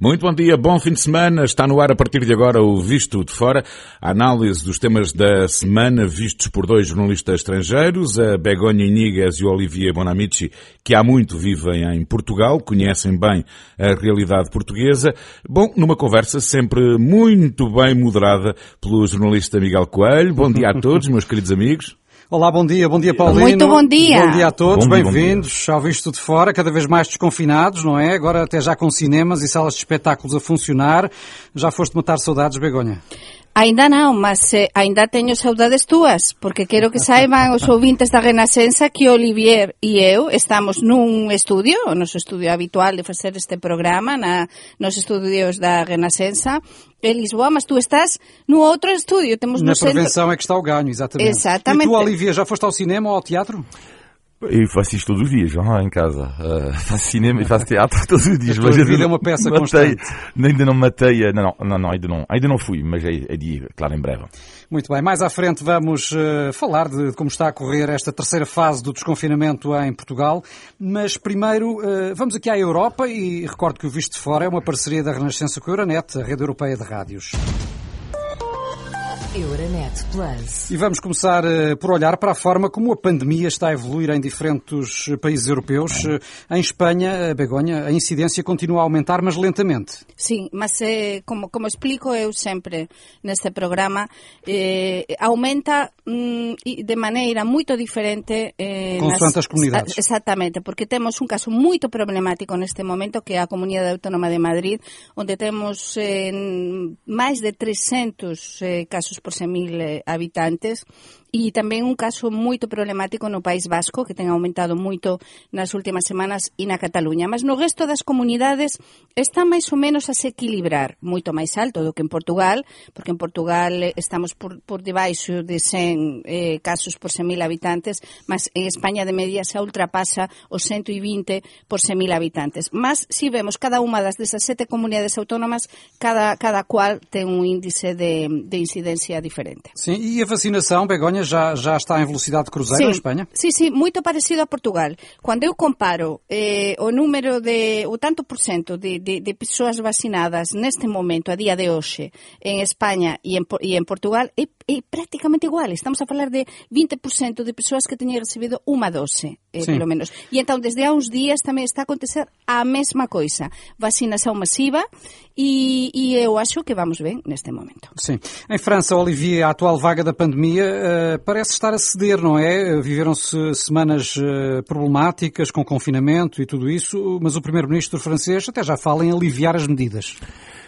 Muito bom dia, bom fim de semana. Está no ar a partir de agora o Visto de Fora, a análise dos temas da semana vistos por dois jornalistas estrangeiros, a Begonha Inigas e o Olivier Bonamici, que há muito vivem em Portugal, conhecem bem a realidade portuguesa. Bom, numa conversa sempre muito bem moderada pelo jornalista Miguel Coelho. Bom dia a todos, meus queridos amigos. Olá, bom dia, bom dia Paulino. Muito bom dia. Bom dia a todos, bem-vindos ao Visto de Fora, cada vez mais desconfinados, não é? Agora até já com cinemas e salas de espetáculos a funcionar. Já foste matar saudades, Begonha? Ainda non, mas eh, ainda teño saudades túas, porque quero que saiban os ouvintes da Renascença que Olivier e eu estamos nun estudio, o noso estudio habitual de facer este programa, na, nos estudios da Renascença, en Lisboa, mas tú estás no outro estudio. Temos Na no prevenção centro... é que está o ganho, exatamente. Exatamente. E tu, Olivier, já foste ao cinema ou ao teatro? Eu faço isto todos os dias, lá em casa. Uh, faço cinema e faço teatro todos os dias. A mas vida é uma peça matei, constante. Ainda não matei, não, não, não, ainda não, ainda não fui, mas é, é dia, claro, em breve. Muito bem, mais à frente vamos uh, falar de como está a correr esta terceira fase do desconfinamento em Portugal, mas primeiro uh, vamos aqui à Europa e recordo que o Visto de Fora é uma parceria da Renascença com a Euronet, a rede europeia de rádios. Euronet Plus. E vamos começar uh, por olhar para a forma como a pandemia está a evoluir em diferentes países europeus. Uh, em Espanha, uh, Begonha, a incidência continua a aumentar, mas lentamente. Sim, mas eh, como, como explico eu sempre neste programa, eh, aumenta mm, de maneira muito diferente eh, Consoante as comunidades. a- Exactamente, porque temos un caso moito problemático neste momento que é a Comunidade Autónoma de Madrid, onde temos eh, máis de 300 eh, casos por 100.000 eh, habitantes e tamén un caso moito problemático no País Vasco, que ten aumentado moito nas últimas semanas, e na Cataluña. Mas no resto das comunidades está máis ou menos a se equilibrar, moito máis alto do que en Portugal, porque en Portugal eh, estamos por, por debaixo de 100 eh, casos por 100.000 habitantes, mas en España de media se ultrapasa os 120 por 100.000 habitantes. Mas si vemos cada unha das desas sete comunidades autónomas, cada, cada cual ten un índice de, de incidencia diferente. Sim, e a vacinação, Begonha, já, já está em velocidade de cruzeiro em Espanha? Sí, sí, moito parecido a Portugal. Cando eu comparo eh, o número de, o tanto por cento de, de, de persoas vacinadas neste momento, a día de hoxe, en España e Po- e en Portugal, é, é prácticamente igual. Estamos a falar de 20% de persoas que teñen recibido unha dose, eh, pelo menos. E entón, desde há uns días tamén está a acontecer a mesma coisa. Vacinação masiva e, e eu acho que vamos ben neste momento. Sim. Em França, Olivier, a atual vaga da pandemia eh, parece estar a ceder, não é? Viveram-se semanas eh, problemáticas com confinamento e tudo isso, mas o primeiro-ministro francês até já fala em aliviar as medidas.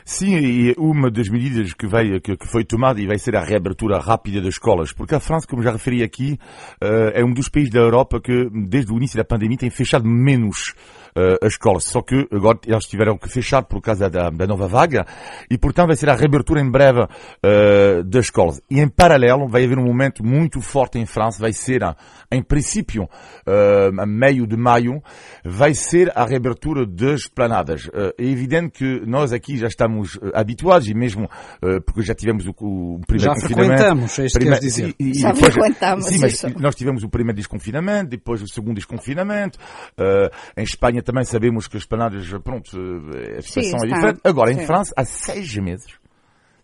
Sim, e uma das medidas que, veio, que, foi tomada e vai ser a reabertura rápida das escolas, porque a França, como já referi aqui, eh, é um dos países da Europa que, desde o início da pandemia, tem fechado menos eh, as escolas. Só que agora eles tiveram que fechar por causa da, da nova vaga e, portanto, vai ser a reabertura em breve eh, das escolas. E, em paralelo, vai haver um momento muito forte em França, vai ser, ah, em princípio, eh, a meio de maio, vai ser a reabertura das planadas. É evidente que nós aqui já estamos habituados e mesmo porque já tivemos o, o primeiro Já confinamento. frequentamos, é isto que Primeiro- queres dizer. e- e Já depois- frequentamos, Sim, mas isso. nós tivemos o primeiro desconfinamento, depois o segundo desconfinamento. Em Espanha também sabemos que as planadas, pronto, eh, a situação é está. diferente. Agora, em Sim. França, há seis meses,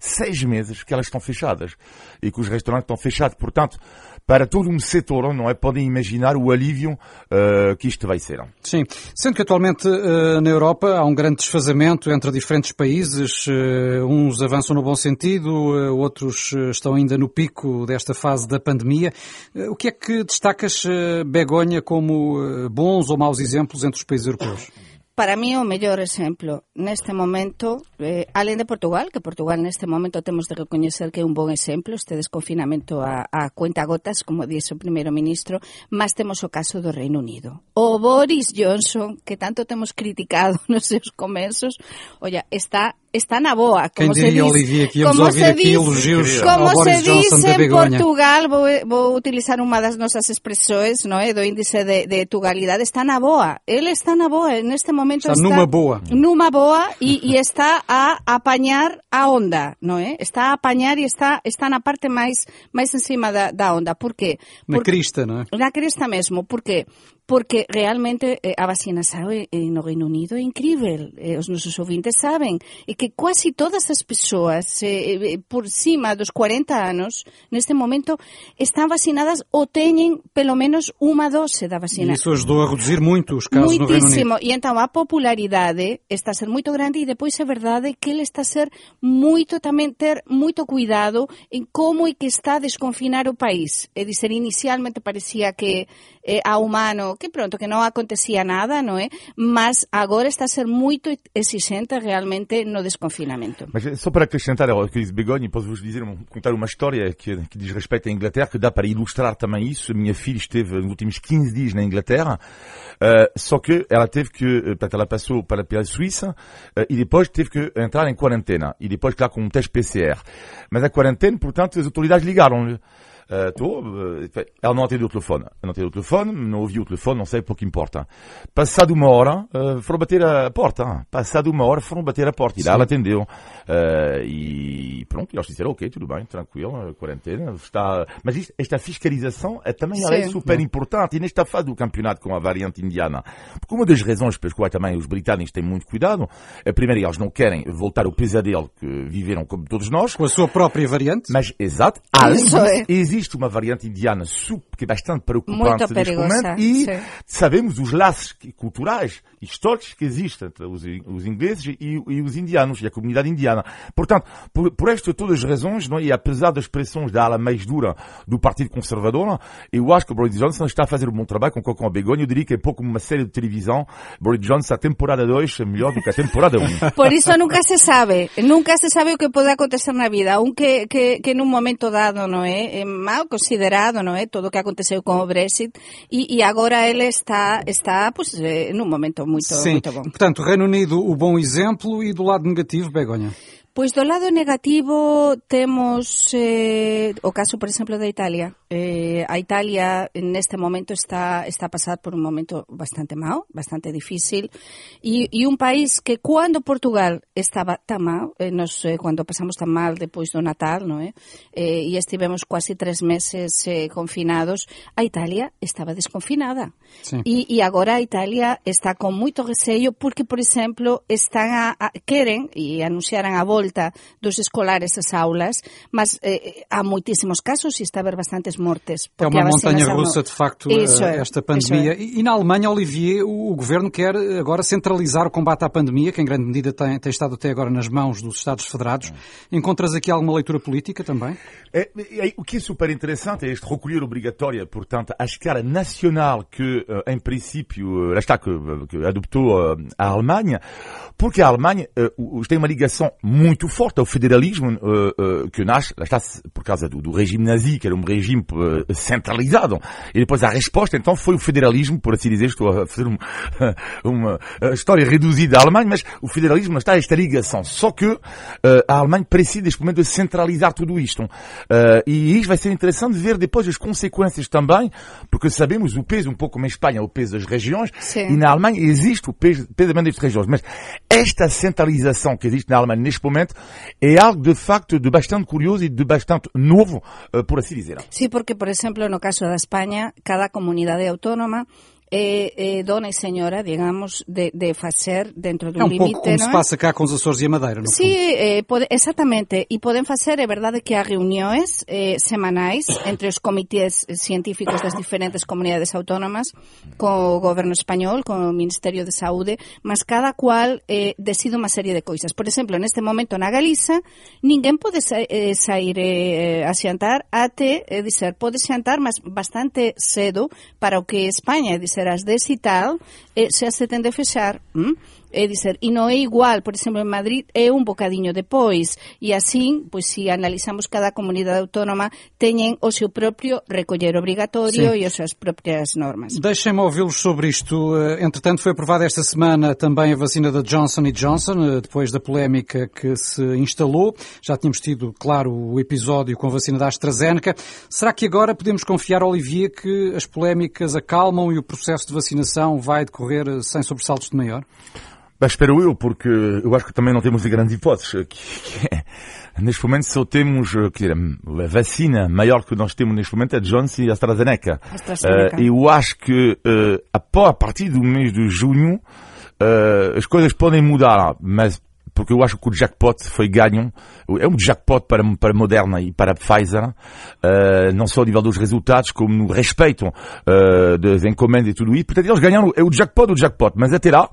seis meses que elas estão fechadas e que os restaurantes estão fechados. Portanto, para todo um setor, não é? Podem imaginar o alívio eh, que isto vai ser. Sim, sendo que atualmente eh, na Europa há um grande desfazamento entre diferentes países, eh, uns avançam no bom sentido, outros estão ainda no pico desta fase da pandemia. O que é que destacas, Begonha, como bons ou maus exemplos entre os países europeus? Para mí o mellor exemplo neste momento, eh, alén de Portugal, que Portugal neste momento temos de recoñecer que é un bon exemplo, este desconfinamento a, a cuenta gotas, como dixe o primeiro ministro, mas temos o caso do Reino Unido. O Boris Johnson, que tanto temos criticado nos seus comezos, olla, está está na boa, como Quem se diría, diz, Olivia, que como se aquí diz, elogios como ao Boris se diz en Portugal, vou, vou utilizar unha das nosas expresões, no, é, do índice de, de tugalidade, está na boa, ele está na boa neste momento Está está, numa boa. Numa boa e, e está a apañar a onda, non é? Está a apañar e está está na parte máis máis encima da, da onda. Por qué? Na Por- crista, não é? Na cresta mesmo, porque porque realmente eh, a vacinação eh, no Reino Unido é incrível. Eh, os nossos ouvintes sabem e que quase todas as pessoas eh, por cima dos 40 anos, neste momento, estão vacinadas ou têm pelo menos uma dose da vacina. E isso ajudou a reduzir muito os casos Muitíssimo. no Reino Unido. E então a popularidade está a ser muito grande e depois é verdade que ele está a ser muito também ter muito cuidado em como e que está a desconfinar o país. É dizer, inicialmente parecia que eh, a humano, que pronto, que não acontecia nada, não é? Mas agora está a ser muito exigente realmente no desconfinamento. Mas só para acrescentar ao que disse Begonha, posso-vos dizer, contar uma história que, que diz respeito à Inglaterra, que dá para ilustrar também isso. A minha filha esteve nos últimos 15 dias na Inglaterra, uh, só que ela teve que, eh, portanto, ela passou para, pela Suíça uh, e depois teve que entrar em quarentena. E depois, claro, com um teste PCR. Mas a quarentena, portanto, as autoridades ligaram-lhe. Uh, ela não atendeu o telefone. Ela não atendeu o telefone, não ouviu o telefone, não sei pouco importa. Passado uma hora, uh, foram bater a porta. Passado uma hora, foram bater a porta. E lá ela atendeu. Uh, e pronto, eles disseram, ok, tudo bem, tranquilo, quarentena. Está... Mas isto, esta fiscalização é também ela é super importante. E nesta fase do campeonato com a variante indiana. Porque uma das razões pelas quais também os britânicos têm muito cuidado, é primeiro, eles não querem voltar ao pesadelo que viveram como todos nós. Com a sua própria variante. Mas, exato, além disso, é. Existe uma variante indiana que é bastante preocupante neste momento e sim. sabemos os laços culturais históricos que existem entre os, os ingleses e, e, os indianos e a comunidade indiana. Portanto, por, por estas todas as razões, não, é? e apesar das pressões da ala mais dura do Partido Conservador, eu acho que Boris Johnson está a fazer um bom trabalho com o Cocão Begonha. Eu diria que é pouco uma série de televisão. Boris Johnson, a temporada 2 é melhor do que a temporada 1. Um. Por isso nunca se sabe. Nunca se sabe o que pode acontecer na vida. Aunque que, que num momento dado, não é? Mal considerado, não é? Todo o que aconteceu com o Brexit. E, e agora ele está, está pues, eh, num momento muito, Sim. muito bom. Portanto, Reino Unido, o bom exemplo e do lado negativo, Begonha. Pois do lado negativo temos eh, o caso, por exemplo, da Italia. Eh, a Italia neste momento está está a pasar por un momento bastante mau, bastante difícil, e, e un país que cando Portugal estaba tan mau, eh, nos, eh, cando pasamos tan mal depois do Natal, no, eh, eh, e estivemos quasi tres meses eh, confinados, a Italia estaba desconfinada. Sí. E, e agora a Italia está con moito receio porque, por exemplo, están a, a queren e anunciaran a volta volta dos escolares ás aulas, mas eh, há moitísimos casos e está a haver bastantes mortes. É uma montanha russa, não... de facto, isso esta é, pandemia. É. E, na Alemanha, Olivier, o, o, governo quer agora centralizar o combate à pandemia, que em grande medida tem, tem estado até agora nas mãos dos Estados Federados. Encontras aqui alguma leitura política também? É, é, o que é super interessante é este recolher obrigatório, portanto, à escala nacional que, em princípio, está, que, que adoptou a Alemanha, porque a Alemanha tem uma ligação muito forte ao federalismo uh, uh, que nasce, lá está, por causa do, do, regime nazi, que era um regime centralizado. E depois a resposta, então, foi o federalismo, por assim dizer, estou a fazer um, uma história reduzida da Alemanha, mas o federalismo está esta ligação. Só que a Alemanha precisa, neste momento, de centralizar tudo isto. e isto vai ser interessante ver depois as consequências também, porque sabemos o peso, um pouco como em Espanha, o peso das regiões, Sim. e na Alemanha existe o peso, peso das regiões. Mas esta centralização que existe na Alemanha neste momento algo de facto de bastante curioso e de bastante novo, por assim dizer. Sí, porque, por exemplo, no caso da España, cada comunidade autónoma é, é dona e senhora, digamos, de, de fazer dentro do é um limite, pouco como não se é? passa cá com os Açores e a Madeira, no Sí, eh, pode, exactamente. E podem facer, é verdade que há reuniões eh, semanais entre os comités científicos das diferentes comunidades autónomas co goberno español, co Ministerio de Saúde, mas cada cual eh, decide unha serie de coisas. Por exemplo, neste momento na Galiza, ninguén pode sa eh, sair eh, a xantar até, é dizer, pode xantar, mas bastante cedo para o que España, é dizer, as 10 e tal, eh, xa se tende a fechar. ¿m? É dizer, e non é igual, por exemplo, en Madrid é un bocadiño depois, e así, pois se analizamos cada comunidade autónoma, teñen o seu propio recoller obrigatorio Sim. e as súas propias normas. Deixem-me ouvi-los sobre isto. Eh, Entretanto, foi aprovada esta semana também a vacina da Johnson Johnson, eh, depois da polémica que se instalou. Já tínhamos tido, claro, o episódio com a vacina da AstraZeneca. Será que agora podemos confiar, Olivier, que as polémicas acalmam e o processo de vacinação vai decorrer eh, sem sobressaltos de maior? Mas espero eu, porque eu acho que também não temos grandes hipóteses. Que, que é, neste momento só temos dizer, a vacina maior que nós temos neste momento é Johnson e AstraZeneca. AstraZeneca. Uh, eu acho que uh, a partir do mês de junho uh, as coisas podem mudar, mas porque eu acho que o jackpot foi ganho, é um jackpot para, para Moderna e para Pfizer, uh, não só a nível dos resultados, como no respeito uh, das encomendas e tudo isso. Portanto, eles ganharam, é o jackpot, o jackpot. Mas até lá,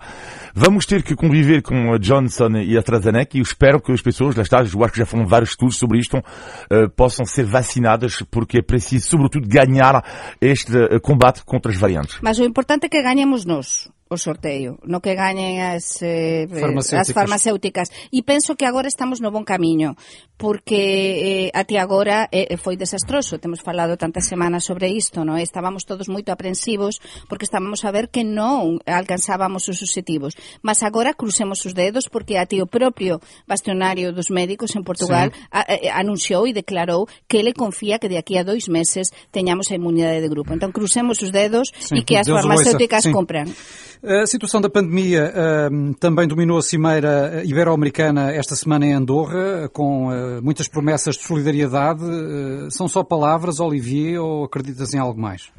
vamos ter que conviver com a Johnson e a AstraZeneca e eu espero que as pessoas, lá está, eu acho que já foram vários estudos sobre isto, uh, possam ser vacinadas porque é preciso, sobretudo, ganhar este combate contra as variantes. Mas o importante é que ganhemos nós o sorteo, no que gañen as, eh, eh, farmacéuticas. as farmacéuticas. E penso que agora estamos no bon camiño, porque eh, até agora eh, eh, foi desastroso, temos falado tantas semanas sobre isto, no? estábamos todos moito aprensivos, porque estábamos a ver que non alcanzábamos os objetivos. Mas agora crucemos os dedos, porque até o propio bastionario dos médicos en Portugal sí. a, a, anunciou e declarou que ele confía que de aquí a dois meses teñamos a inmunidade de grupo. Entón, crucemos os dedos sí, e que as farmacéuticas sí. compran. A situação da pandemia uh, também dominou a cimeira ibero-americana esta semana em Andorra, com uh, muitas promessas de solidariedade. Uh, são só palavras, Olivier, ou acreditas em algo mais?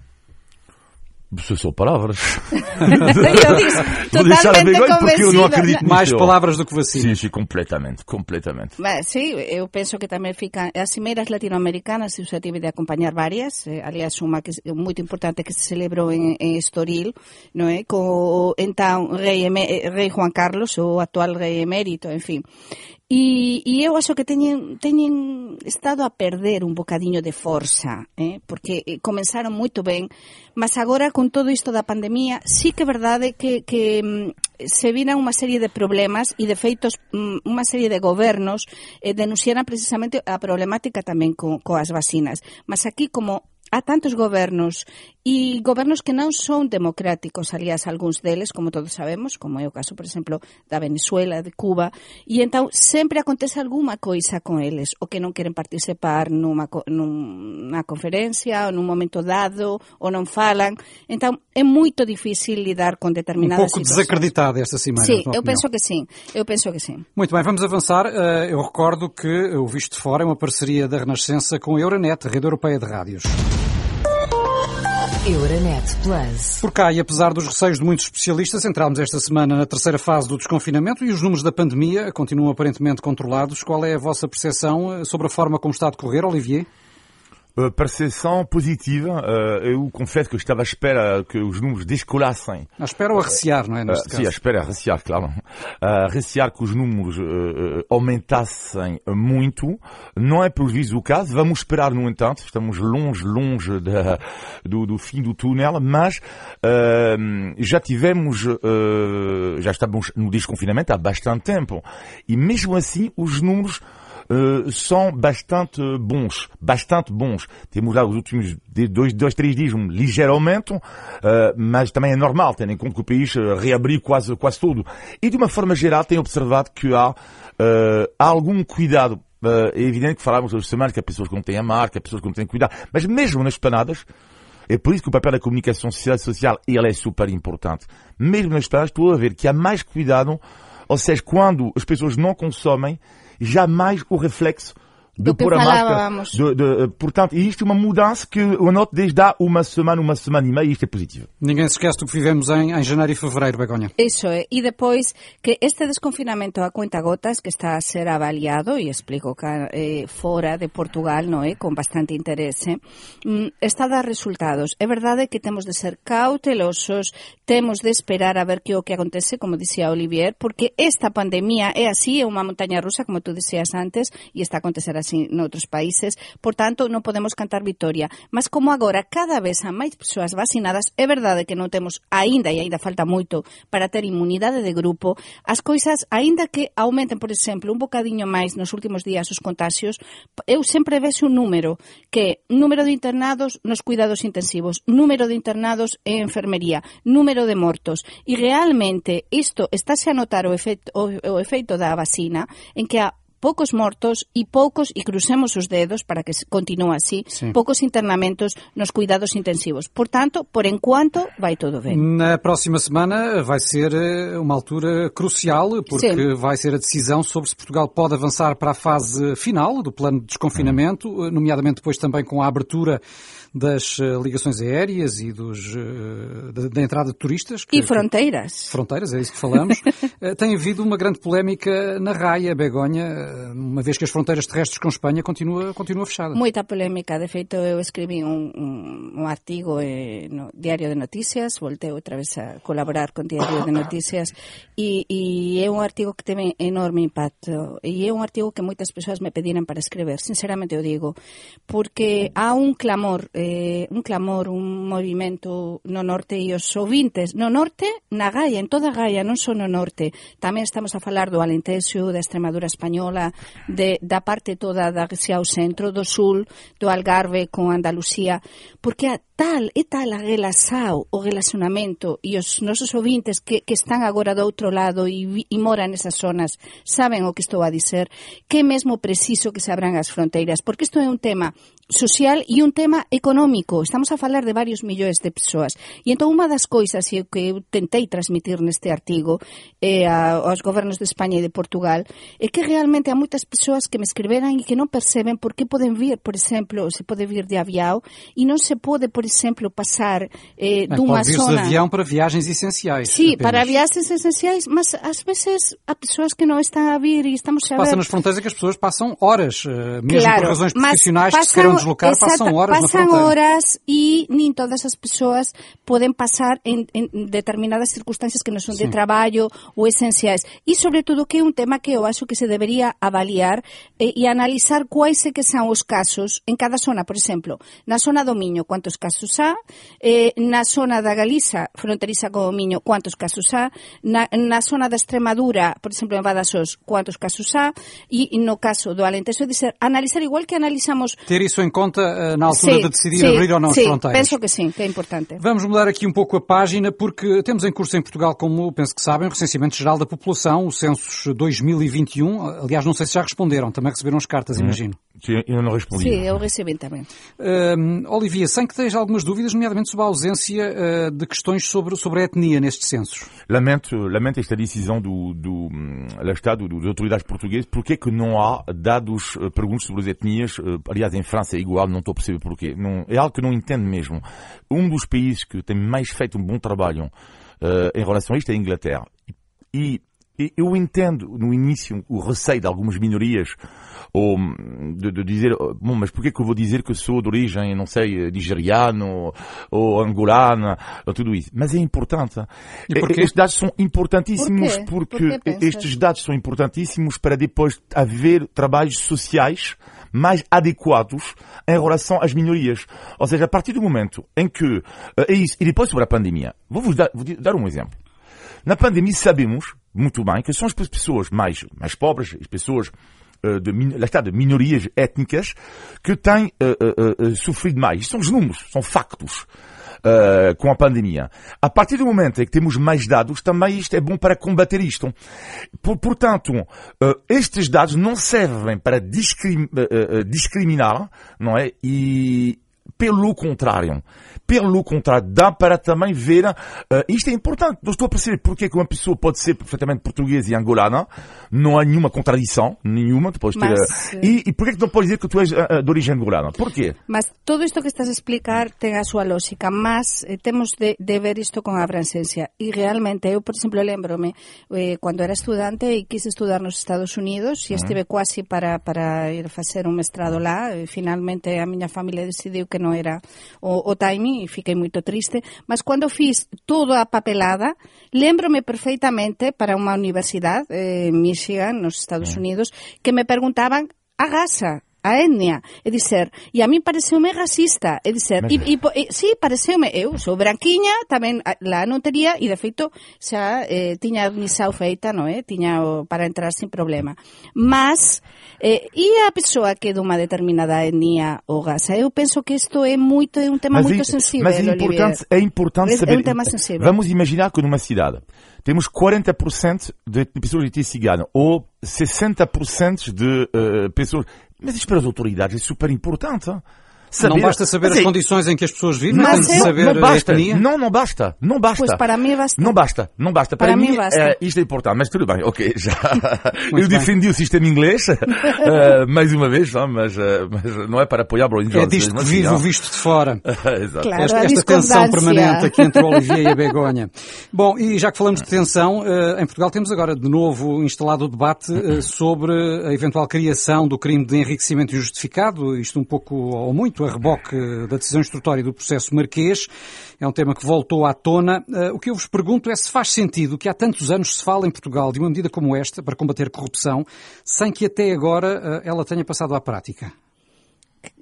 São só palavras. eu disse, totalmente porque eu não acredito Mais palavras do que vacina. Sim, sim, completamente, completamente. Mas, sim, eu penso que também fica... As cimeiras latino-americanas, eu já tive de acompanhar várias, eh, aliás, uma que, muito importante que se celebrou em, em Estoril, não é? Com, então, rei, rei Juan Carlos, o atual rei emérito, enfim. E, e eu acho que teñen, teñen estado a perder un bocadiño de forza, eh? porque eh, comenzaron moito ben, mas agora con todo isto da pandemia, sí que é verdade que, que mm, se viran unha serie de problemas e de feitos mm, unha serie de gobernos eh, denunciaran precisamente a problemática tamén co, coas vacinas. Mas aquí, como há tantos gobernos e gobernos que non son democráticos, aliás, algúns deles, como todos sabemos, como é o caso, por exemplo, da Venezuela, de Cuba, e entón sempre acontece alguma coisa con eles, o que non queren participar nunha, nunha conferencia ou nun momento dado, ou non falan. Entón, é moito difícil lidar con determinadas situações. Um pouco desacreditada esta semana. Sim, eu penso que sim. Eu penso que sim. Muito bem, vamos avançar. Eh, eu recordo que o Visto de Fora é uma parceria da Renascença com a Euronet, rede europeia de rádios. Euronet Plus. Por cá, e apesar dos receios de muitos especialistas, entramos esta semana na terceira fase do desconfinamento e os números da pandemia continuam aparentemente controlados. Qual é a vossa percepção eh, sobre a forma como está a decorrer, Olivier? Uh, percepção positiva. Uh, eu confesso que estava à espera que os números descolassem. À espera ou a recear, não é? Neste uh, sim, à espera, a recear, claro. A recear que os números aumentassem muito. Não é pelo visto o caso. Vamos esperar, no entanto. Estamos longe, longe da, do, do, fim do túnel, mas já tivemos, já estamos no desconfinamento há bastante tempo. E mesmo assim, os números uh, são bastante bons, bastante bons. Temos lá os últimos dois, dois três dias um ligeiro aumento, uh, mas também é normal, tendo em conta que o país reabriu quase, quase tudo. E de uma forma geral, tenho observado que há, uh, algum cuidado é evidente que falávamos hoje semanas que há pessoas que não têm a marca, há pessoas que não têm cuidado, mas mesmo nas planadas, é por isso que o papel da comunicação social ele é super importante. Mesmo nas planadas, estou a ver que há mais cuidado, ou seja, quando as pessoas não consomem, jamais o reflexo de pôr a máscara. De, de, portanto, isto é uma mudança que eu noto desde há uma semana, uma semana e meia, e isto é positivo. Ninguém se esquece do que vivemos em, em janeiro e fevereiro, Begonha. Isso é. E depois que este desconfinamento a conta gotas que está a ser avaliado, e explico que eh, fora de Portugal, não é? com bastante interesse, mm, está a dar resultados. É verdade que temos de ser cautelosos, temos de esperar a ver que o que acontece, como dicía Olivier, porque esta pandemia é así, é unha montaña rusa, como tú dicías antes, e está a acontecer así noutros países, por tanto, non podemos cantar victoria. Mas como agora cada vez há máis persoas vacinadas, é verdade que non temos aínda, e aínda falta moito, para ter inmunidade de grupo, as coisas, aínda que aumenten, por exemplo, un bocadiño máis nos últimos días os contagios, eu sempre vexo un número, que número de internados nos cuidados intensivos, número de internados en enfermería, número de mortos e realmente isto estáse a notar o efeito, o, o efeito da vacina en que a poucos mortos e poucos, e crucemos os dedos para que continue así, Sim. poucos internamentos nos cuidados intensivos. Portanto, por enquanto, vai tudo bem. Na próxima semana vai ser eh, uma altura crucial, porque Sim. vai ser a decisão sobre se Portugal pode avançar para a fase final do plano de desconfinamento, eh, nomeadamente depois também com a abertura das eh, ligações aéreas e dos, eh, da, da entrada de turistas. Que, e fronteiras. Que, fronteiras, é isso que falamos. Eh, tem havido uma grande polémica na Raia, Begonha, uma vez que as fronteiras terrestres com Espanha continua, continua fechada. Muita polémica. De feito, eu escrevi um, um, um artigo no Diário de Notícias, voltei outra vez a colaborar com Diário de Notícias e, e é um artigo que tem enorme impacto e é um artigo que muitas pessoas me pediram para escrever, sinceramente eu digo, porque há um clamor eh, un clamor, un movimento no norte e os ouvintes. No norte, na Gaia, en toda a Gaia, non só no norte. Tamén estamos a falar do Alentexo, da Extremadura Española, de, da parte toda da xa ao centro, do sul, do Algarve con Andalucía, porque a tal e tal a relaxao o relacionamento e os nosos ouvintes que, que están agora do outro lado e, e moran esas zonas saben o que estou a dizer, que mesmo preciso que se abran as fronteiras, porque isto é un tema social e un tema económico. Estamos a falar de varios millóns de persoas. E entón unha das coisas que eu tentei transmitir neste artigo eh, aos gobernos de España e de Portugal é que realmente há moitas persoas que me escreveran e que non perceben por que poden vir, por exemplo, se pode vir de avião e non se pode, por exemplo, pasar eh, dunha pode zona... de avião para viagens essenciais. Sí, apenas. para viagens essenciais, mas ás veces há persoas que non están a vir e estamos a ver... Passa nas fronteiras que as pessoas passam horas, eh, mesmo claro, por razões profissionais que se deslocar, Exata, passam horas Pasan horas e nin todas as persoas poden pasar en, en determinadas circunstancias que non son sí. de traballo ou esenciais. E, sobre todo, que é un tema que eu acho que se debería avaliar eh, e analizar quais é que son os casos en cada zona. Por exemplo, na zona do Miño, quantos casos há? Eh, na zona da Galiza, fronteriza co Miño, quantos casos há? Na, na zona da Extremadura, por exemplo, en Badaxós, quantos casos há? E no caso do Alentejo, dizer, analizar igual que analizamos... Ter isso em conta eh, na altura sim, de decidir sim, abrir ou não sim, as fronteiras. penso que sim, que é importante. Vamos mudar aqui um pouco a página, porque temos em curso em Portugal, como penso que sabem, o recenseamento geral da população, o Census 2021. Aliás, não sei se já responderam, também receberam as cartas, hum. imagino. Sim, eu não respondi. Sim, eu recebi também. Uh, Olivia, sem que tenha algumas dúvidas, nomeadamente sobre a ausência uh, de questões sobre, sobre a etnia nestes censos. Lamento, lamento esta decisão do, do, do Estado, das autoridades portuguesas, porque é que não há dados, uh, perguntas sobre as etnias, uh, aliás, em França é igual, não estou a perceber porquê. Não, é algo que não entendo mesmo. Um dos países que tem mais feito um bom trabalho uh, em relação a isto é a Inglaterra. E eu entendo no início o receio de algumas minorias ou de, de, dizer, bom, mas porquê que eu vou dizer que sou de origem, não sei, nigeriano ou angolana, ou tudo isso? Mas é importante. Estes dados são importantíssimos Por porque Por estes dados são importantíssimos para depois haver trabalhos sociais mais adequados em relação às minorias. Ou seja, a partir do momento em que é isso, e depois sobre a pandemia, vou-vos dar, vou dar um exemplo. Na pandemia sabemos muito bem que são as pessoas mais, mais pobres, as pessoas de, de minorias étnicas que têm uh, uh, sofrido mais. Isto são os números, são factos. Uh, com a pandemia. A partir do momento em que temos mais dados, também isto é bom para combater isto. Por, portanto, uh, estes dados não servem para discrim, uh, discriminar, não é? E, pelo contrário, pelo contrário, dá para também ver, uh, isto é importante, não estou a perceber porque é que uma pessoa pode ser perfeitamente portuguesa e angolana, não há nenhuma contradição, nenhuma, depois ter, Mas, uh, e, e porquê que não pode dizer que tu és uh, de origem angolana? Porquê? Mas todo isto que estás a explicar tem a súa lógica, mas eh, temos de, de ver isto con abranciencia. E realmente, eu, por exemplo, lembrome, eh, cando era estudante e quise estudar nos Estados Unidos, e estive quasi para, para ir facer un mestrado lá, e finalmente a miña familia decidiu que non era o, o timing e fiquei moito triste, mas cando fiz toda a papelada, lembrome perfeitamente para unha universidade eh, en eh, Michigan, nos Estados Unidos, que me preguntaban a gasa, a etnia, é dizer, e a mí pareceume racista, é dizer, e, e, e sí, pareceume, eu sou branquiña, tamén lá non tería, e de feito xa eh, tiña a feita, non é? Tiña o, para entrar sin problema. Mas, eh, e a persoa que é dunha determinada etnia ou raza? Eu penso que isto é moito, é un tema mas moito é, sensível, Mas é importante, é importante saber... É um tema sensível. Vamos imaginar que numa cidade temos 40% de pessoas de etnia cigana ou 60% de uh, pessoas mas isto para as autoridades é super importante. Saber, não basta saber as é, condições em que as pessoas vivem, mas tem de saber não basta, a etnia. Não, não basta, não basta. Pois para mim basta. Não basta, não basta. Para, para mim, mim basta. É, isto é importante, mas tudo bem, ok, já. Eu defendi o sistema inglês, uh, mais uma vez, não, mas, uh, mas não é para apoiar Boris Johnson. É disto que vive o visto de fora. Exato. Claro, esta, esta tensão permanente aqui entre o Olivier e a Begonha. Bom, e já que falamos de tensão, uh, em Portugal temos agora de novo instalado o debate sobre a eventual criação do crime de enriquecimento injustificado, isto um pouco ou muito a reboque da decisão instrutória do processo marquês. É um tema que voltou à tona. Uh, o que eu vos pergunto é se faz sentido que há tantos anos se fala em Portugal de uma medida como esta para combater corrupção, sem que até agora uh, ela tenha passado à prática.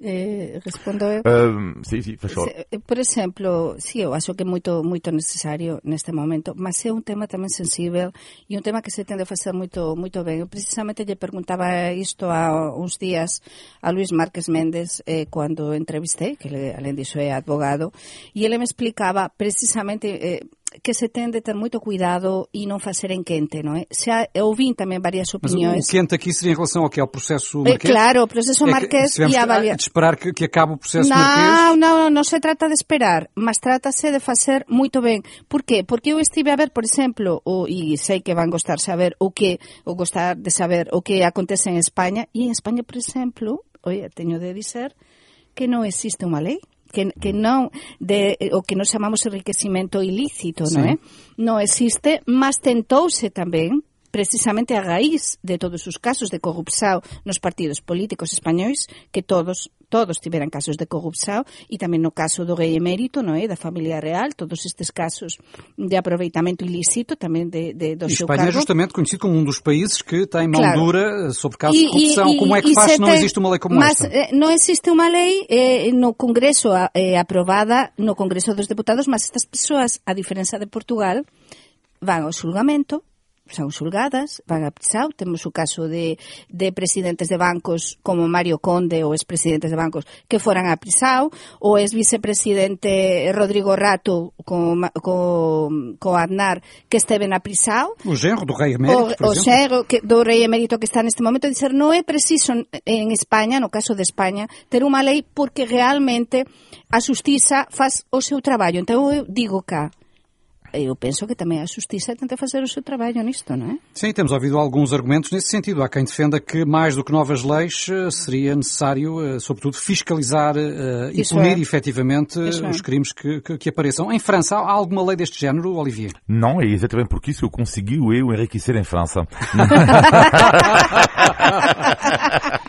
Eh, respondo? Um, sí, sí, por, Se, por exemplo, sí, eu acho que é moito moito necesario neste momento, mas é un tema tamén sensível e un tema que se tende a facer moito moito ben. Eu precisamente lle perguntaba isto a uns días a Luis Márquez Méndez eh, cando entrevistei, que ele, alén diso é advogado, e ele me explicaba precisamente eh, que se ten de ter moito cuidado e non facer en quente, non é? Xa ouvin tamén varias opiniões. Mas o quente aqui seria em relação ao que? Ao processo eh, marquês? claro, o processo marqués é e a avalia... de esperar que, que acabe o processo não, marquês? Não, não, non se trata de esperar, mas trata-se de facer moito ben. Por qué? Porque eu estive a ver, por exemplo, o, e sei que van gostar saber o que, ou gostar de saber o que acontece en España, e en España, por exemplo, oye, teño de dizer que non existe unha lei que, que non de eh, o que nos chamamos enriquecimento ilícito, sí. Eh? non é? Non existe, mas tentouse tamén precisamente a raíz de todos os casos de corrupción nos partidos políticos españois, que todos todos tiveran casos de corrupción e tamén no caso do rei emérito, non é, da familia real, todos estes casos de aproveitamento ilícito tamén de, de do e seu Espanha cargo. é justamente conhecido como um dos países que tem mão Claro. dura sobre casos E- de corrupção. e- como é que faz se não existe uma lei como mas, esta? eh, non existe unha lei eh, no Congreso a- eh, aprobada no Congreso dos Deputados, mas estas persoas, a diferenza de Portugal, van ao xulgamento, son xulgadas, van a pisao, temos o caso de, de presidentes de bancos como Mario Conde ou expresidentes de bancos que foran a pisao, o ex-vicepresidente Rodrigo Rato co, co, co Aznar que esteven a pisao. O xerro do rei emérito, o, o xerro que, do rei emérito que está neste momento, dizer, non é preciso en España, no caso de España, ter unha lei porque realmente a justiza faz o seu traballo. Entón, eu digo cá, eu penso que tamén a xustiza tenta facer o seu traballo nisto, non é? Sim, temos ouvido alguns argumentos nesse sentido. Há quem defenda que, mais do que novas leis, eh, seria necessário, eh, sobretudo, fiscalizar eh, e Isso punir é. efetivamente Isso é. os crimes que, que- que apareçam. Em França, há alguma lei deste género, Olivier? Não, é exatamente porque isso eu consegui eu enriquecer em França.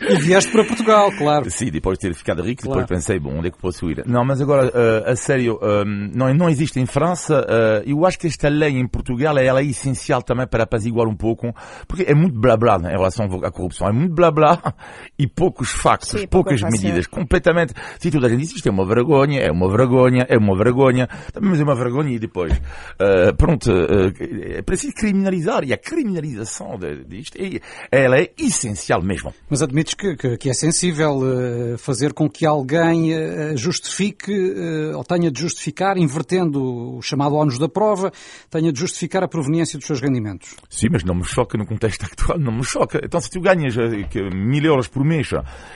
E vieste para Portugal, claro. Sim, depois de ter ficado rico, Claro. depois pensei, bom, onde é que posso ir? Não, mas agora, eh, a sério, não, não existe em França. eh, eu acho que esta lei em Portugal ela é essencial também para apaziguar um pouco, porque é muito blá blá em relação à corrupção. É muito blá blá e poucos factos, Sim, poucas fácil. medidas. Completamente. Se toda a gente diz isto é uma vergonha, é uma vergonha, é uma vergonha, também mas é uma vergonha e depois. eh, pronto, eh, é preciso criminalizar e a criminalização de- disto, é- ela é essencial mesmo. Mas admites que, que- que é sensível eh, fazer com que alguém justifique, ou tenha de justificar, invertendo o chamado ónus da prova, tenha de justificar a proveniência dos seus rendimentos. Sim, mas não me choca no contexto actual, não me choca. Então, se tu ganhas eh, mil euros por mês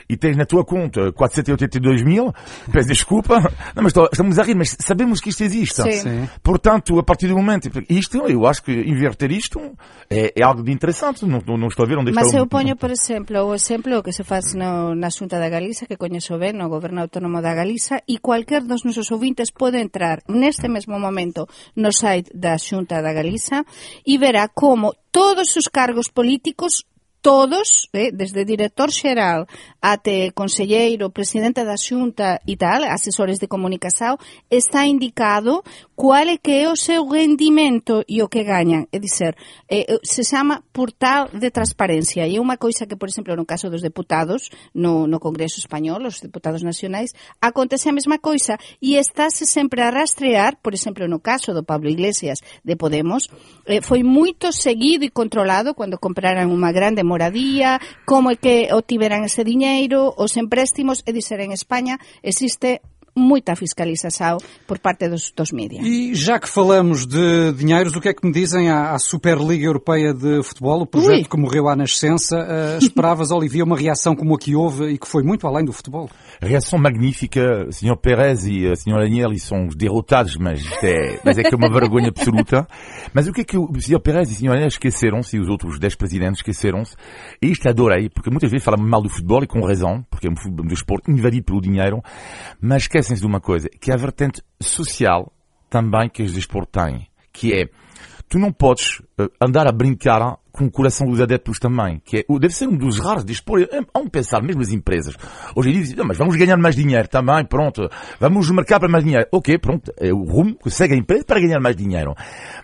e tens na tua conta 482 mil, peço desculpa, não, mas estamos a rir, mas sabemos que isto existe. Sim. Sim. Portanto, a partir do momento, isto, eu acho que inverter isto é, é algo de interessante, não, não, não estou a ver onde Mas está eu o... poño, por exemplo, o exemplo que se faz no, na Xunta da Galiza, que coñezo ben, no Goberno Autónomo da Galiza, e cualquier dos nosos ouvintes pode entrar neste mesmo momento no site da Xunta da Galiza e verá como todos os cargos políticos todos, eh, desde director xeral até conselleiro, presidente da xunta e tal, asesores de comunicación, está indicado cual é que é o seu rendimento e o que gañan. É dizer, eh, eh, se chama portal de transparencia e é unha coisa que, por exemplo, no caso dos deputados no, no Congreso Español, os deputados nacionais, acontece a mesma coisa e estáse sempre a rastrear, por exemplo, no caso do Pablo Iglesias de Podemos, eh, foi moito seguido e controlado cando compraran unha grande moradía, como é que obtiverán ese diñeiro, os empréstimos, é dizer, en España existe muita fiscalização por parte dos, dos mídias. E já que falamos de dinheiros, o que é que me dizem à, à Superliga Europeia de Futebol, o projeto Ui. que morreu à nascença? Uh, esperavas, Olivia, uma reação como a que houve e que foi muito além do futebol? Reação magnífica. Sr. Pérez e a Sra. Daniel são derrotados, mas, é, mas é que é uma vergonha absoluta. Mas o que é que o Sr. Pérez e a Sra. Daniel esqueceram-se, e os outros 10 presidentes esqueceram-se, e isto adorei, porque muitas vezes falamos mal do futebol, e com razão, porque é um, um desporto invadido pelo dinheiro, mas esquecem-se de uma coisa, que é a vertente social também que este desporto tem, que é, tu não podes uh, andar a brincar com o coração dos adeptos também, que é, deve ser um dos raros desportos, vamos pensar, mesmo as empresas, hoje em dia dizem, mas vamos ganhar mais dinheiro também, pronto, vamos marcar para mais dinheiro, ok, pronto, é o rumo que segue a empresa para ganhar mais dinheiro.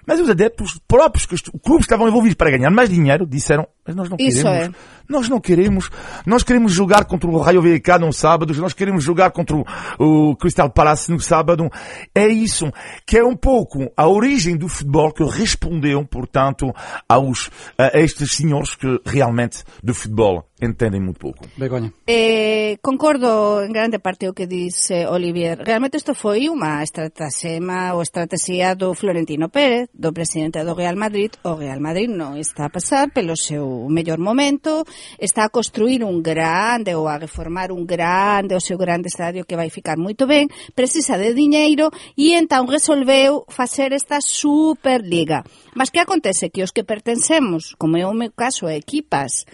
Mas os adeptos próprios, que os clubes estavam envolvidos para ganhar mais dinheiro, disseram, mas nós não queremos, é. nós não queremos, nós queremos jogar contra o Raio Vallecano no sábado, nós queremos jogar contra o, o Crystal Palace no sábado. É isso, que é um pouco a origem do futebol que respondeu, portanto, aos, a estes senhores que realmente do futebol entenden moi pouco. Begoña. Eh, concordo en grande parte o que dice Olivier. Realmente isto foi unha estratagema ou estrategia do Florentino Pérez, do presidente do Real Madrid. O Real Madrid non está a pasar pelo seu mellor momento, está a construir un grande ou a reformar un grande o seu grande estadio que vai ficar moito ben, precisa de diñeiro e entón resolveu facer esta Superliga. Mas que acontece? Que os que pertencemos, como é o meu caso, a equipas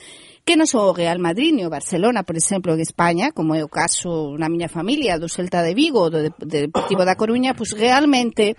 que non son o Real Madrid ni o Barcelona, por exemplo, en España, como é o caso na miña familia do Celta de Vigo, do Deportivo da Coruña, pois realmente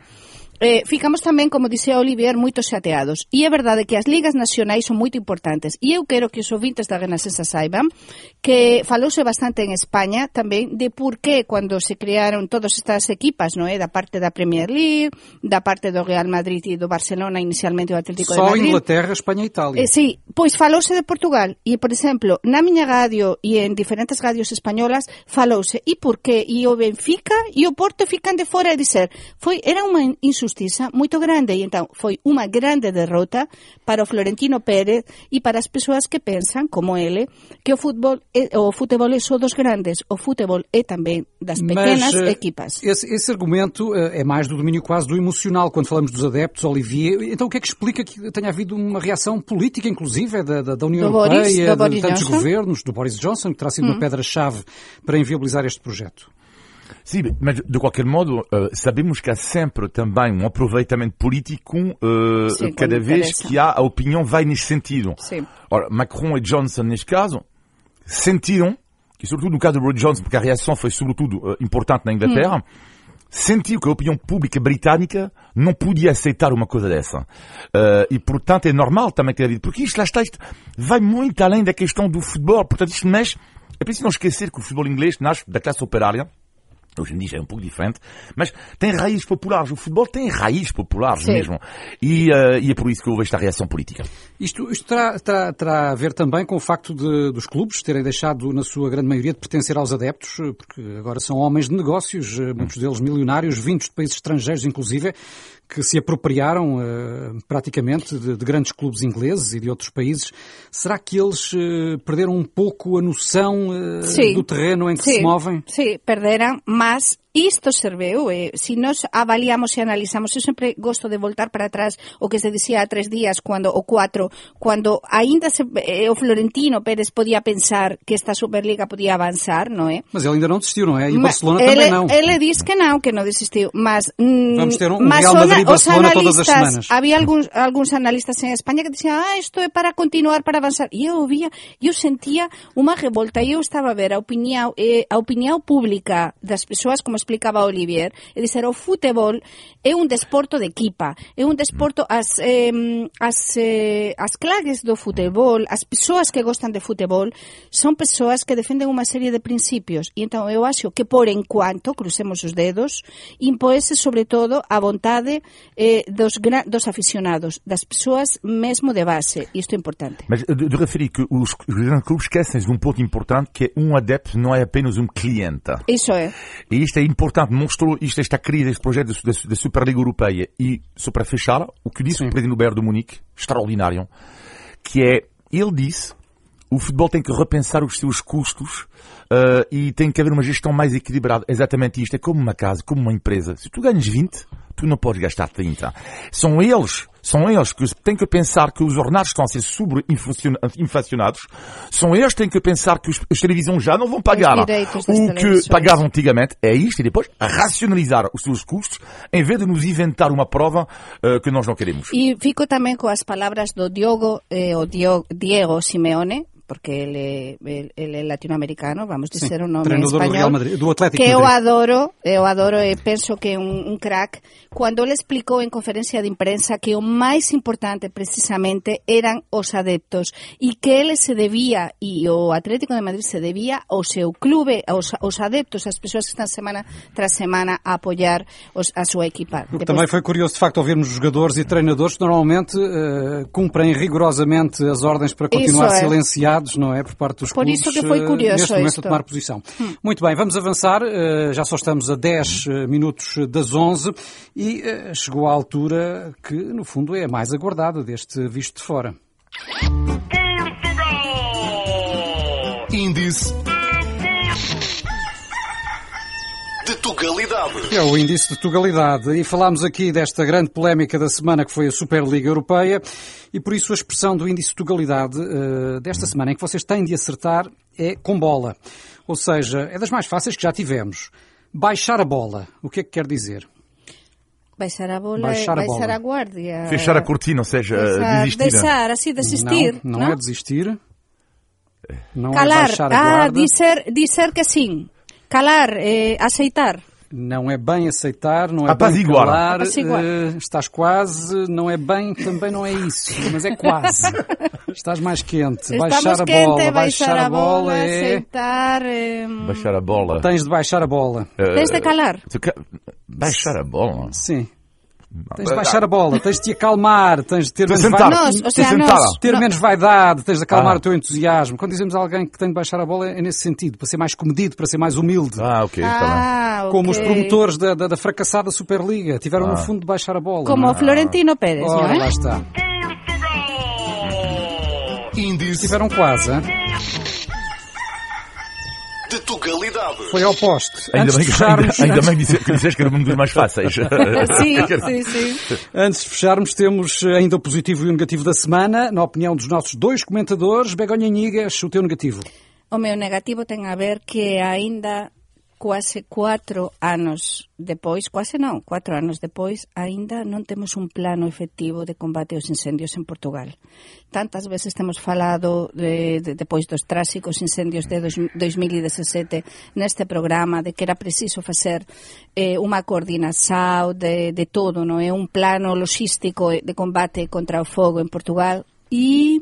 Eh, ficamos tamén, como dixía Olivier, moito xateados. E é verdade que as ligas nacionais son moito importantes. E eu quero que os ouvintes da Renascença saiban que falouse bastante en España tamén de por que cando se crearon todas estas equipas, non é? Da parte da Premier League, da parte do Real Madrid e do Barcelona, inicialmente o Atlético Só de Madrid. Só Inglaterra, España e Italia. Eh, sí, pois falouse de Portugal. E, por exemplo, na miña radio e en diferentes radios españolas falouse. E por que? E o Benfica e o Porto fican de fora e dizer. Foi, era unha insustancia injustiza moito grande e entón foi unha grande derrota para o Florentino Pérez e para as persoas que pensan, como ele, que o fútbol é, o futebol é só dos grandes, o futebol é tamén das pequenas Mas, equipas. Esse, esse argumento é mais do domínio quase do emocional, quando falamos dos adeptos, Olivier. Então o que é que explica que tenha havido uma reação política, inclusive, da, da, da União do Europeia, Boris, de tantos Johnson? governos, do Boris Johnson, que terá sido hum. uma pedra-chave para inviabilizar este projeto? Sim, mas de qualquer modo, uh, sabemos que há sempre também um aproveitamento político uh, Sim, cada vez que há a opinião vai nesse sentido. Sim. Ora, Macron e Johnson, neste caso, sentiram, e sobretudo no caso de Boris Johnson, porque a reação foi sobretudo uh, importante na Inglaterra, hum. sentiu que a opinião pública britânica não podia aceitar uma coisa dessa. Uh, e, portanto, é normal também que porque isto lá está, isto vai muito além da questão do futebol. Portanto, isto mexe. É preciso não esquecer que o futebol inglês nasce da classe operária, Hoje em dia é um pouco diferente, mas tem raízes populares. O futebol tem raízes populares Sim. mesmo. E, uh, e, é por isso que houve esta reação política. Isto, isto terá, terá, terá, a ver também com o facto de, dos clubes terem deixado, na sua grande maioria, de pertencer aos adeptos, porque agora são homens de negócios, eh, muitos deles milionários, vindos de países estrangeiros, inclusive, que se apropriaram uh, praticamente de, de, grandes clubes ingleses e de outros países. Será que eles uh, perderam um pouco a noção uh, do terreno em que se movem? Sim, perderam, mas isto serveu, eh, si nos avaliamos e analizamos, eu sempre gosto de voltar para atrás o que se dicía há tres días, cuando, o cuatro, cuando ainda se, eh, o Florentino Pérez podía pensar que esta Superliga podía avanzar, non é? Mas ele ainda non desistiu, non é? E o Barcelona ele, também non. Ele diz que non, que non desistiu, mas... Mm, Vamos ter un, mas Real Madrid-Barcelona todas as semanas. Había algúns, algúns analistas en España que dicían, ah, isto é para continuar, para avanzar. E eu vía, eu sentía unha revolta, e eu estaba a ver a opinión, eh, a opinión pública das como explicaba Olivier, é dizer, o futebol é un desporto de equipa, é un desporto as eh, as eh, as do futebol, as persoas que gostan de futebol son persoas que defenden unha serie de principios e então eu acho que por enquanto, crucemos os dedos, impoese sobre todo a vontade eh, dos, dos aficionados, das persoas mesmo de base, isto é importante. Mas de, de referir que os, os grandes clubes esquecem de um ponto importante que é um adepto não é apenas um cliente. Isso é. E isto é importante, mostrou isto, esta crise, este projeto da Superliga Europeia e, só para fechar, o que disse Sim. o presidente do Bayern de Munique, extraordinário, que é, ele disse, o futebol tem que repensar os seus custos uh, e tem que haver uma gestão mais equilibrada. Exatamente isto. É como uma casa, como uma empresa. Se tu ganhas 20, tu não podes gastar 30. São eles, são eles que têm que pensar que os ordenados estão a ser inflacionados. São eles que têm que pensar que os, as televisões já não vão pagar o que pagavam antigamente. É isto e depois racionalizar os seus custos em vez de nos inventar uma prova uh, que nós não queremos. E fico também com as palavras do Diogo, eh, o Diego Simeone, porque ele, ele, ele é latinoamericano, vamos dizer o nome espanhol, Madrid, do Atlético que eu adoro, eu adoro e penso que é um, um crack, quando ele explicou em conferência de imprensa que o mais importante precisamente eram os adeptos e que ele se devia, e o Atlético de Madrid se devia ao seu clube, aos, aos adeptos, as pessoas que estão semana tras semana a apoiar os, a sua equipa. Depois... Também foi curioso, de facto, ouvirmos jogadores e treinadores que normalmente uh, cumprem rigorosamente as ordens para continuar é. silenciados não é, por parte dos por clubes. Por isso que foi eh, curioso neste momento a tomar posição. Hum. Muito bem, vamos avançar. Eh, já só estamos a 10 eh, minutos das 11 e chegou a altura que, no fundo, é a mais aguardada deste visto de fora. Índice Tugalidade. É o índice de Tugalidade. E falámos aqui desta grande polémica da semana que foi a Superliga Europeia e por isso a expressão do índice de Tugalidade uh, desta semana em que vocês têm de acertar é com bola. Ou seja, é das mais fáceis que já tivemos. Baixar a bola. O que é que quer dizer? Baixar a bola baixar a, baixar a guarda. Fechar a cortina, ou seja, deixar, desistir. Deixar, assim, desistir. Não, não, não? é desistir. Não é Calar. É baixar a ah, guarda. dizer, dizer que sim. Calar, eh, aceitar. Não é bem aceitar, não é Apaziguar. bem calar, Apaziguar. Uh, estás quase, não é bem, também não é isso, mas é quase. estás mais quente, Estamos baixar a bola, baixar, baixar a bola, bola é... aceitar... Um... Baixar a bola. Tens de baixar a bola. Uh, Tens de calar. Baixar a bola? Sim. Tens de baixar a bola, tens de te acalmar, tens de ter, menos, sentar. Nós, ou seja, nós, ter menos vaidade, tens de acalmar ah. o teu entusiasmo. Quando dizemos a alguém que tem de baixar a bola é nesse sentido, para ser mais comedido, para ser mais humilde. Ah, ok. Tá ah, Como os promotores da, da, da, fracassada Superliga tiveram ah. no fundo de baixar a bola. Como o Florentino Pérez, Ora, não é? lá está. Índice. Tiveram quase, hein? De Tugalidade. Foi ao poste. Ainda bem, fecharmos... ainda, ainda bem que disseste que era um dos mais fáceis. sim, sim, sim. Antes de fecharmos, temos ainda o positivo e o negativo da semana, na opinião dos nossos dois comentadores. Begonha Nigas, o teu negativo. O meu negativo tem a ver que ainda Quase cuatro anos depois, quase non, cuatro anos depois, aínda non temos un plano efectivo de combate aos incendios en Portugal. Tantas veces temos falado de, de, depois dos tráxicos incendios de dos, 2017 neste programa de que era preciso facer eh, unha coordinación de, de todo, non é un plano logístico eh, de combate contra o fogo en Portugal e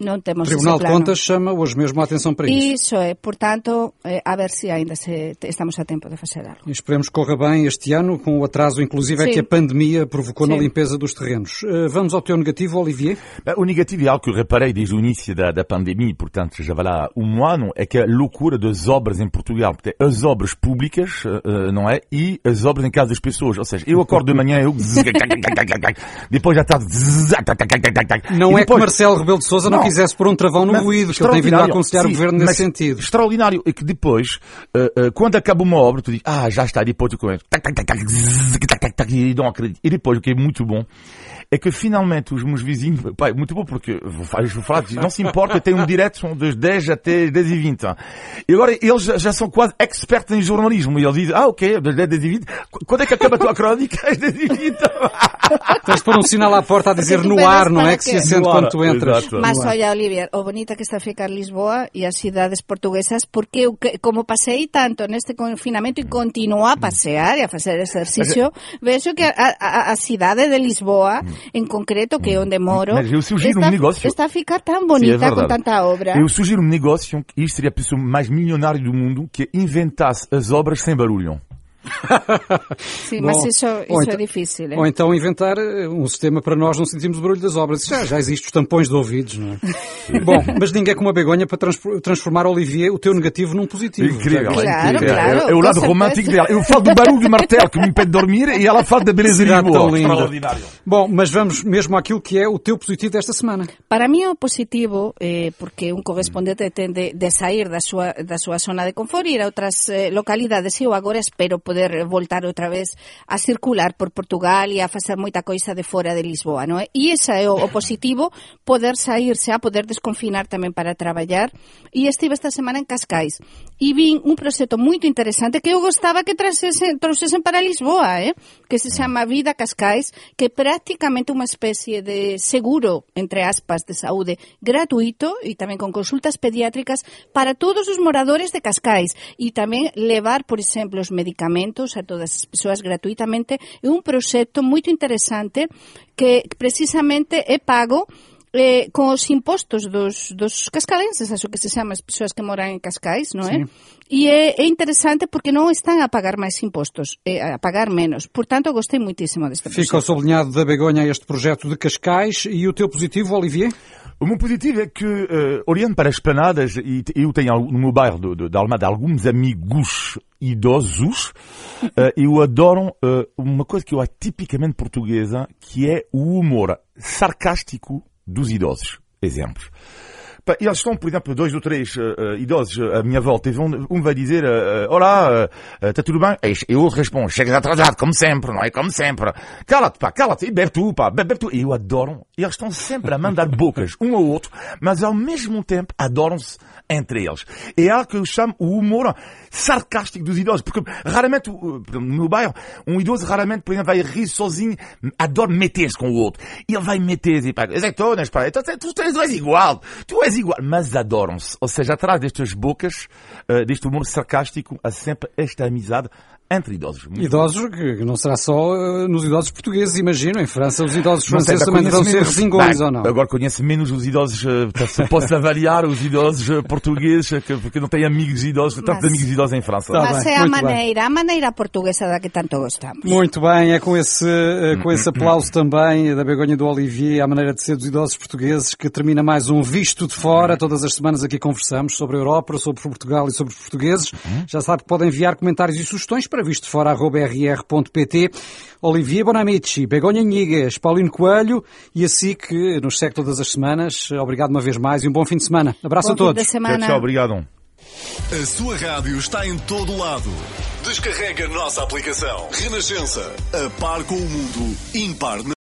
Non temos o Tribunal de Contas chama hoje mesmo a atenção para isso. Isso é, portanto, eh, a ver se ainda se, estamos a tempo de fazer algo. E esperemos que corra bem este ano, com o atraso, inclusive, é que a pandemia provocou Sim. na limpeza dos terrenos. Eh, vamos ao teu negativo, Olivier? O negativo é algo que eu reparei desde o início da, da pandemia, portanto, já vai lá um ano, é que a loucura das obras em Portugal, porque as obras públicas, eh, não é? E as obras em casa das pessoas. Ou seja, eu acordo de manhã, eu... depois já está... Não é que Marcelo Rebelo de Sousa não, não quisesse pôr um travão no ruído, que ele tem vindo a aconselhar sim, o governo nesse sentido. Extraordinário é que depois, uh, uh, quando acaba uma obra, tu dizes, ah, já está, depois tu começas, e não acredito. E depois, o que é muito bom, é que finalmente os meus vizinhos, pá, é muito bom porque vou falar, não se importa, tem um direto são das 10 até 10 e 20. E agora eles já são quase expertos em jornalismo e eles dizem, ah ok, das 10 às 10 e 20, quando é que acaba a tua crónica? Às 10 e 20. Tens de pôr um sinal à porta a dizer no ar, não é? Que se acende quando tu entras. Exato. Mas olha, Olivia, o bonita que está a ficar Lisboa e as cidades portuguesas, porque como pasei tanto neste confinamento e continuo a pasear e a fazer exercício, vejo que a, a, a cidade de Lisboa, en concreto, que é onde moro, Mas eu sugiro está, um negócio. está a ficar tão bonita Sim, é com tanta obra. Eu sugiro um negócio, isto seria a pessoa mais milionária do mundo, que inventasse as obras sem barulho. Sim, mas isso, isso então, é difícil. É? Ou então inventar eh, um sistema para nós não sentirmos o barulho das obras. Já, já existe os tampões de ouvidos, não é? Bom, mas ninguém é como a begonha para transformar, Olivier, o teu negativo num positivo. Incrível, claro, incrível. Claro, é, é o lado romântico dela. Eu falo do barulho do martelo que me impede de dormir e ela fala da beleza de Lisboa. Extraordinário. Bom, mas vamos mesmo àquilo que é o teu positivo desta semana. Para é o positivo, eh, porque un correspondente ten de, de sair da súa, da súa zona de confort e ir a outras eh, localidades. Eu agora espero poder voltar outra vez a circular por Portugal e a facer moita coisa de fora de Lisboa, non é? E ese é o, o positivo, poder saírse, a poder desconfinar tamén para traballar. E estive esta semana en Cascais e vin un proxecto moito interesante que eu gostaba que trouxesen, trouxesen para Lisboa, eh? que se chama Vida Cascais, que é prácticamente unha especie de seguro, entre aspas, de saúde gratuito e tamén con consultas pediátricas para todos os moradores de Cascais e tamén levar, por exemplo, os medicamentos medicamentos a todas as persoas gratuitamente. É un proxecto moito interesante que precisamente é pago eh, con os impostos dos, dos cascalenses, aso que se chama as persoas que moran en Cascais, non é? E é, é interesante porque non están a pagar máis impostos, é, a pagar menos. Portanto, gostei muitísimo deste proxecto. Fica o sublinhado da Begonha este projeto de Cascais e o teu positivo, Olivier? O meu positivo é que, uh, olhando para as planadas, e eu tenho no meu bairro de, de, de Almada alguns amigos idosos, uh, eu adoro uh, uma coisa que eu acho tipicamente portuguesa, que é o humor sarcástico dos idosos. Exemplos. Eles estão, por exemplo, dois ou três uh, idosos à minha volta e vão, um vai dizer uh, Olá, está uh, tudo bem? E eu respondo, chegas atrasado, como sempre, não é? Como sempre. Cala-te, pá, cala-te, e bebe tu, pá, bebe, bebe tu. E eu adoro. Eles estão sempre a mandar bocas um ao outro, mas ao mesmo tempo adoram-se entre eles. É algo que eu chamo o humor sarcástico dos idosos, porque raramente, no meu bairro, um idoso raramente, por exemplo, vai rir sozinho, adora meter-se com o outro. Ele vai meter-se e pá, azeitonas, pá, tu, tu, tu és igual, tu és igual, mas adoram-se. Ou seja, atrás destas bocas, uh, deste humor sarcástico, há sempre esta amizade entre idosos. Idosos, que não será só uh, nos idosos portugueses, imagino. Em França, os idosos franceses também deverão ser resingões, ou não? Agora conheço menos os idosos, uh, se posso avaliar os idosos uh, portugueses, que, porque não tenho amigos idosos, tantos amigos idosos em França. Tá Mas bem, é a maneira, bem. a maneira portuguesa da que tanto gostamos. Muito bem, é com esse, com esse aplauso também da Begonha do Olivier, à maneira de ser dos idosos portugueses, que termina mais um Visto de Fora. Todas as semanas aqui conversamos sobre a Europa, sobre Portugal e sobre os portugueses. Já sabe que podem enviar comentários e sugestões para visto de fora, rr.pt. Olivier Bonamici, Begonha Nigues, Paulino Coelho e assim que nos segue todas as semanas. Obrigado uma vez mais e um bom fim de semana. Abraço bom a todos. Fim de semana. Tchau, tchau, obrigado. A sua rádio está em todo lado. Descarrega a nossa aplicação. Renascença. A par com o mundo. Impar